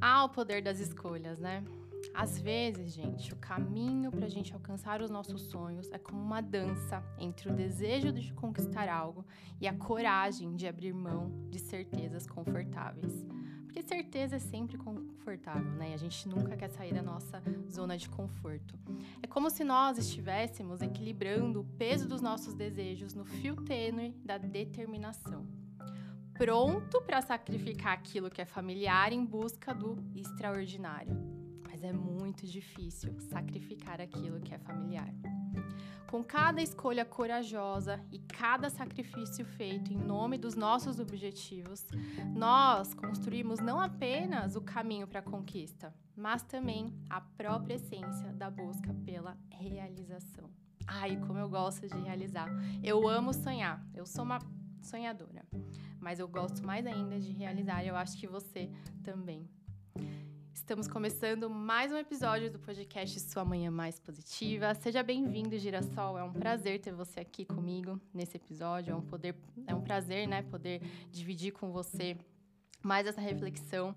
Ah, o poder das escolhas, né? Às vezes, gente, o caminho para a gente alcançar os nossos sonhos é como uma dança entre o desejo de conquistar algo e a coragem de abrir mão de certezas confortáveis. Porque certeza é sempre confortável, né? E a gente nunca quer sair da nossa zona de conforto. É como se nós estivéssemos equilibrando o peso dos nossos desejos no fio tênue da determinação. Pronto para sacrificar aquilo que é familiar em busca do extraordinário. Mas é muito difícil sacrificar aquilo que é familiar. Com cada escolha corajosa e cada sacrifício feito em nome dos nossos objetivos, nós construímos não apenas o caminho para a conquista, mas também a própria essência da busca pela realização. Ai, como eu gosto de realizar. Eu amo sonhar. Eu sou uma sonhadora, mas eu gosto mais ainda de realizar e eu acho que você também. Estamos começando mais um episódio do podcast Sua Manhã Mais Positiva. Seja bem-vindo, Girassol. É um prazer ter você aqui comigo nesse episódio. É um poder, é um prazer, né, poder dividir com você mais essa reflexão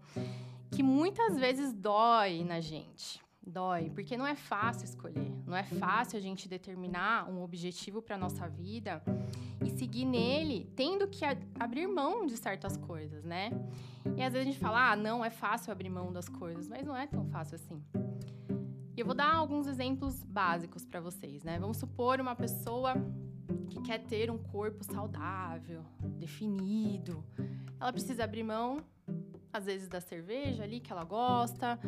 que muitas vezes dói na gente. Dói, porque não é fácil escolher, não é fácil a gente determinar um objetivo para nossa vida e seguir nele, tendo que abrir mão de certas coisas, né? E às vezes a gente fala, ah, não é fácil abrir mão das coisas, mas não é tão fácil assim. E eu vou dar alguns exemplos básicos para vocês, né? Vamos supor uma pessoa que quer ter um corpo saudável, definido. Ela precisa abrir mão, às vezes, da cerveja ali que ela gosta,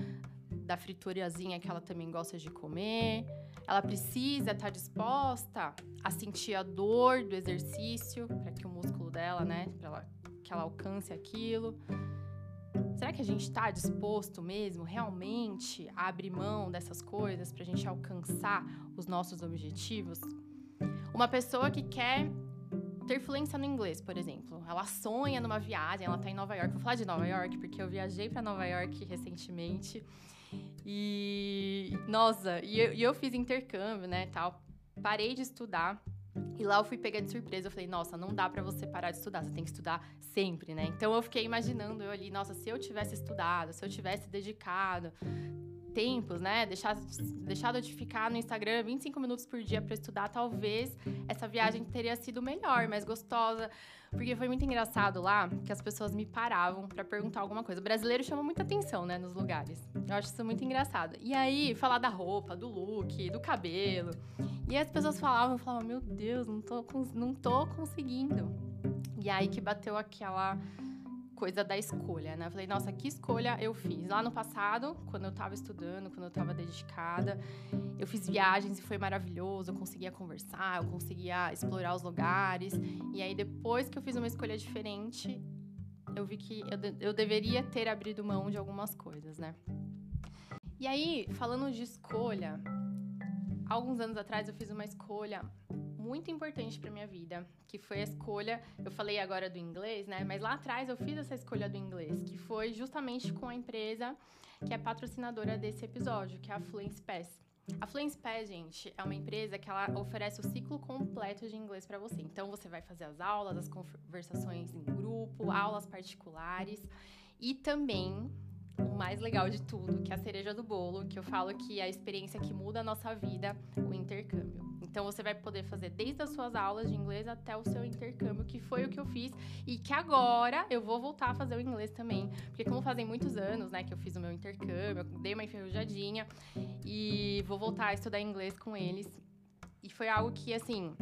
da friturazinha que ela também gosta de comer. Ela precisa estar tá disposta a sentir a dor do exercício para que o músculo dela, né, para que ela alcance aquilo. Será que a gente está disposto mesmo, realmente, a abrir mão dessas coisas para a gente alcançar os nossos objetivos? Uma pessoa que quer ter fluência no inglês, por exemplo. Ela sonha numa viagem, ela está em Nova York. Vou falar de Nova York porque eu viajei para Nova York recentemente. E nossa, e eu, e eu fiz intercâmbio, né, tal. Parei de estudar e lá eu fui pegar de surpresa, eu falei, nossa, não dá para você parar de estudar, você tem que estudar sempre, né? Então eu fiquei imaginando eu ali, nossa, se eu tivesse estudado, se eu tivesse dedicado tempos, né? Deixado, deixado de ficar no Instagram 25 minutos por dia para estudar, talvez essa viagem teria sido melhor, mais gostosa. Porque foi muito engraçado lá que as pessoas me paravam para perguntar alguma coisa. O brasileiro chama muita atenção, né, nos lugares. Eu acho isso muito engraçado. E aí, falar da roupa, do look, do cabelo. E as pessoas falavam, eu falava, meu Deus, não tô, não tô conseguindo. E aí que bateu aquela coisa da escolha, né? Eu falei, nossa, que escolha eu fiz? Lá no passado, quando eu tava estudando, quando eu tava dedicada, eu fiz viagens e foi maravilhoso, eu conseguia conversar, eu conseguia explorar os lugares. E aí, depois que eu fiz uma escolha diferente, eu vi que eu, de eu deveria ter abrido mão de algumas coisas, né? E aí, falando de escolha, alguns anos atrás eu fiz uma escolha muito importante para minha vida, que foi a escolha, eu falei agora do inglês, né? Mas lá atrás eu fiz essa escolha do inglês, que foi justamente com a empresa que é patrocinadora desse episódio, que é a Fluence Pass. A Fluence Pass, gente, é uma empresa que ela oferece o ciclo completo de inglês para você. Então você vai fazer as aulas, as conversações em grupo, aulas particulares e também o mais legal de tudo, que é a cereja do bolo, que eu falo que é a experiência que muda a nossa vida, o intercâmbio. Então você vai poder fazer desde as suas aulas de inglês até o seu intercâmbio, que foi o que eu fiz e que agora eu vou voltar a fazer o inglês também, porque como fazem muitos anos, né, que eu fiz o meu intercâmbio, eu dei uma enferrujadinha e vou voltar a estudar inglês com eles. E foi algo que assim,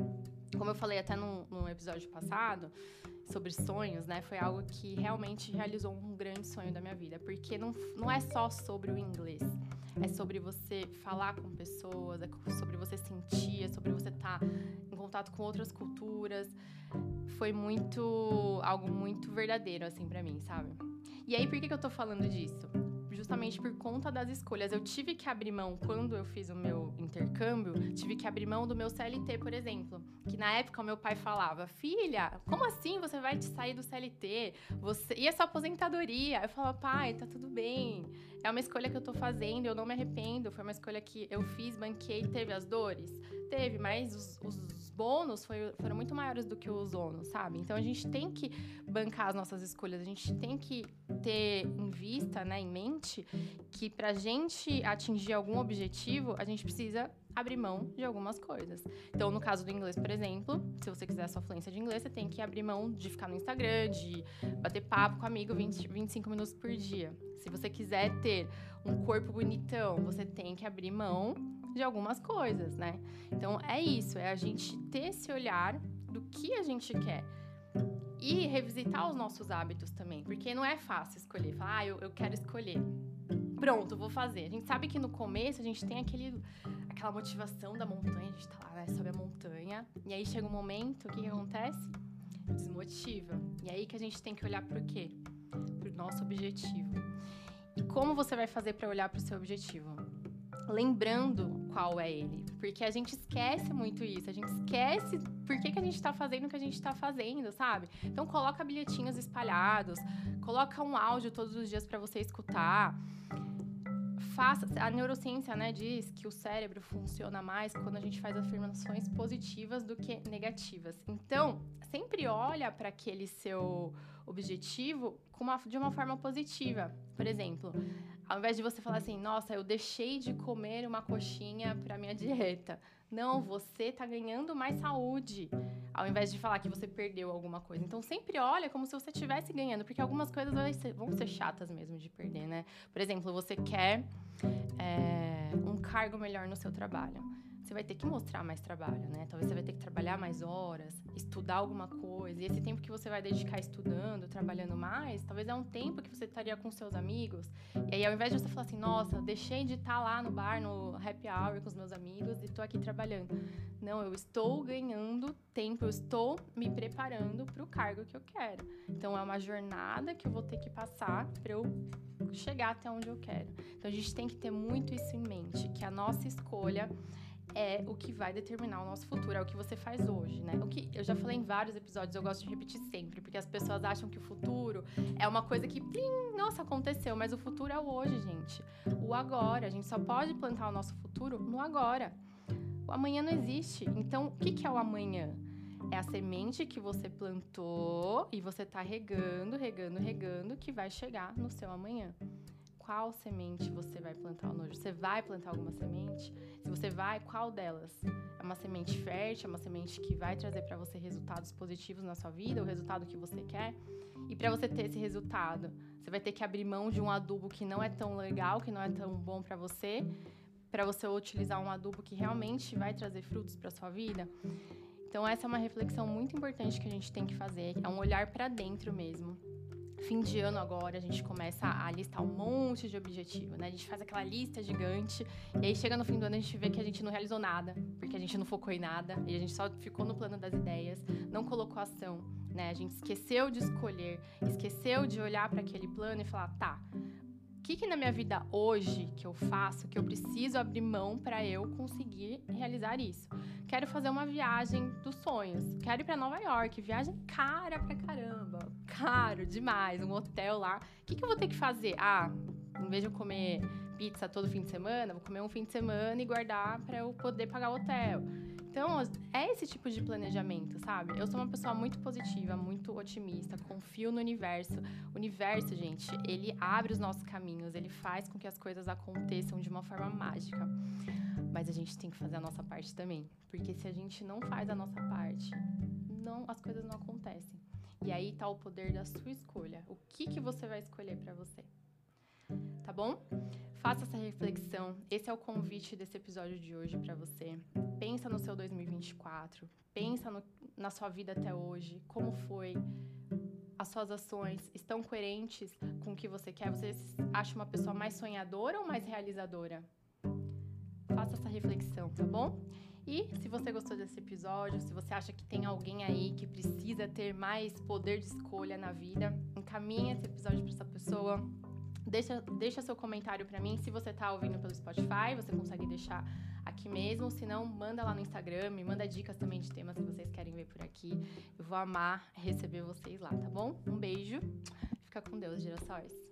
como eu falei até no, no episódio passado, sobre sonhos, né? Foi algo que realmente realizou um grande sonho da minha vida, porque não, não é só sobre o inglês, é sobre você falar com pessoas, é sobre você sentir, é sobre você estar tá em contato com outras culturas. Foi muito algo muito verdadeiro assim para mim, sabe? E aí por que, que eu tô falando disso? Justamente por conta das escolhas. Eu tive que abrir mão, quando eu fiz o meu intercâmbio, tive que abrir mão do meu CLT, por exemplo. que na época o meu pai falava: Filha, como assim você vai te sair do CLT? Você... E essa aposentadoria? Eu falava: Pai, tá tudo bem. É uma escolha que eu tô fazendo, eu não me arrependo. Foi uma escolha que eu fiz, banquei, teve as dores? Teve, mas os, os bônus foi, foram muito maiores do que os ônus, sabe? Então a gente tem que bancar as nossas escolhas, a gente tem que ter em vista, né, em mente, que pra gente atingir algum objetivo, a gente precisa abrir mão de algumas coisas. Então, no caso do inglês, por exemplo, se você quiser a sua fluência de inglês, você tem que abrir mão de ficar no Instagram, de bater papo com amigo 20, 25 minutos por dia. Se você quiser ter um corpo bonitão, você tem que abrir mão de algumas coisas, né? Então, é isso, é a gente ter esse olhar do que a gente quer. E revisitar os nossos hábitos também, porque não é fácil escolher. Falar, ah, eu, eu quero escolher. Pronto, vou fazer. A gente sabe que no começo a gente tem aquele aquela motivação da montanha, a gente tá lá, né, sobe a montanha, e aí chega um momento, o que, que acontece? Desmotiva. E aí que a gente tem que olhar pro quê? Pro nosso objetivo. E como você vai fazer para olhar pro seu objetivo? Lembrando qual é ele. Porque a gente esquece muito isso. A gente esquece por que, que a gente tá fazendo o que a gente tá fazendo, sabe? Então coloca bilhetinhos espalhados, coloca um áudio todos os dias para você escutar faça. A neurociência né, diz que o cérebro funciona mais quando a gente faz afirmações positivas do que negativas. Então, sempre olha para aquele seu objetivo uma, de uma forma positiva. Por exemplo, ao invés de você falar assim, nossa, eu deixei de comer uma coxinha para minha dieta. Não, você está ganhando mais saúde, ao invés de falar que você perdeu alguma coisa. Então sempre olha como se você estivesse ganhando, porque algumas coisas vão ser chatas mesmo de perder, né? Por exemplo, você quer é, um cargo melhor no seu trabalho você vai ter que mostrar mais trabalho, né? Talvez você vai ter que trabalhar mais horas, estudar alguma coisa. E esse tempo que você vai dedicar estudando, trabalhando mais, talvez é um tempo que você estaria com seus amigos. E aí, ao invés de você falar assim, nossa, deixei de estar lá no bar, no happy hour com os meus amigos e estou aqui trabalhando. Não, eu estou ganhando tempo, eu estou me preparando para o cargo que eu quero. Então, é uma jornada que eu vou ter que passar para eu chegar até onde eu quero. Então, a gente tem que ter muito isso em mente, que a nossa escolha é o que vai determinar o nosso futuro, é o que você faz hoje, né? O que eu já falei em vários episódios, eu gosto de repetir sempre, porque as pessoas acham que o futuro é uma coisa que, plim, nossa, aconteceu, mas o futuro é o hoje, gente. O agora, a gente só pode plantar o nosso futuro no agora. O amanhã não existe. Então, o que, é o amanhã? É a semente que você plantou e você tá regando, regando, regando, que vai chegar no seu amanhã qual semente você vai plantar hoje. Você vai plantar alguma semente? Se você vai, qual delas? É uma semente fértil, é uma semente que vai trazer para você resultados positivos na sua vida, o resultado que você quer? E para você ter esse resultado, você vai ter que abrir mão de um adubo que não é tão legal, que não é tão bom para você, para você utilizar um adubo que realmente vai trazer frutos para sua vida. Então essa é uma reflexão muito importante que a gente tem que fazer, é um olhar para dentro mesmo fim de ano agora, a gente começa a listar um monte de objetivo, né? A gente faz aquela lista gigante e aí chega no fim do ano a gente vê que a gente não realizou nada, porque a gente não focou em nada e a gente só ficou no plano das ideias, não colocou ação, né? A gente esqueceu de escolher, esqueceu de olhar para aquele plano e falar, tá, que, que na minha vida hoje que eu faço que eu preciso abrir mão para eu conseguir realizar isso? Quero fazer uma viagem dos sonhos. Quero ir para Nova York. Viagem cara pra caramba. Caro demais. Um hotel lá. O que, que eu vou ter que fazer? Ah, em vez de eu comer pizza todo fim de semana, vou comer um fim de semana e guardar para eu poder pagar o hotel. Então, é esse tipo de planejamento, sabe? Eu sou uma pessoa muito positiva, muito otimista, confio no universo. O universo, gente, ele abre os nossos caminhos, ele faz com que as coisas aconteçam de uma forma mágica. Mas a gente tem que fazer a nossa parte também, porque se a gente não faz a nossa parte, não, as coisas não acontecem. E aí tá o poder da sua escolha. O que que você vai escolher para você? Tá bom? Faça essa reflexão. Esse é o convite desse episódio de hoje para você. Pensa no seu 2024. Pensa no, na sua vida até hoje. Como foi? As suas ações estão coerentes com o que você quer? Você acha uma pessoa mais sonhadora ou mais realizadora? Faça essa reflexão, tá bom? E se você gostou desse episódio, se você acha que tem alguém aí que precisa ter mais poder de escolha na vida, encaminhe esse episódio para essa pessoa Deixa, deixa seu comentário para mim. Se você está ouvindo pelo Spotify, você consegue deixar aqui mesmo. Se não, manda lá no Instagram, me manda dicas também de temas que vocês querem ver por aqui. Eu vou amar receber vocês lá, tá bom? Um beijo. Fica com Deus, girassóis.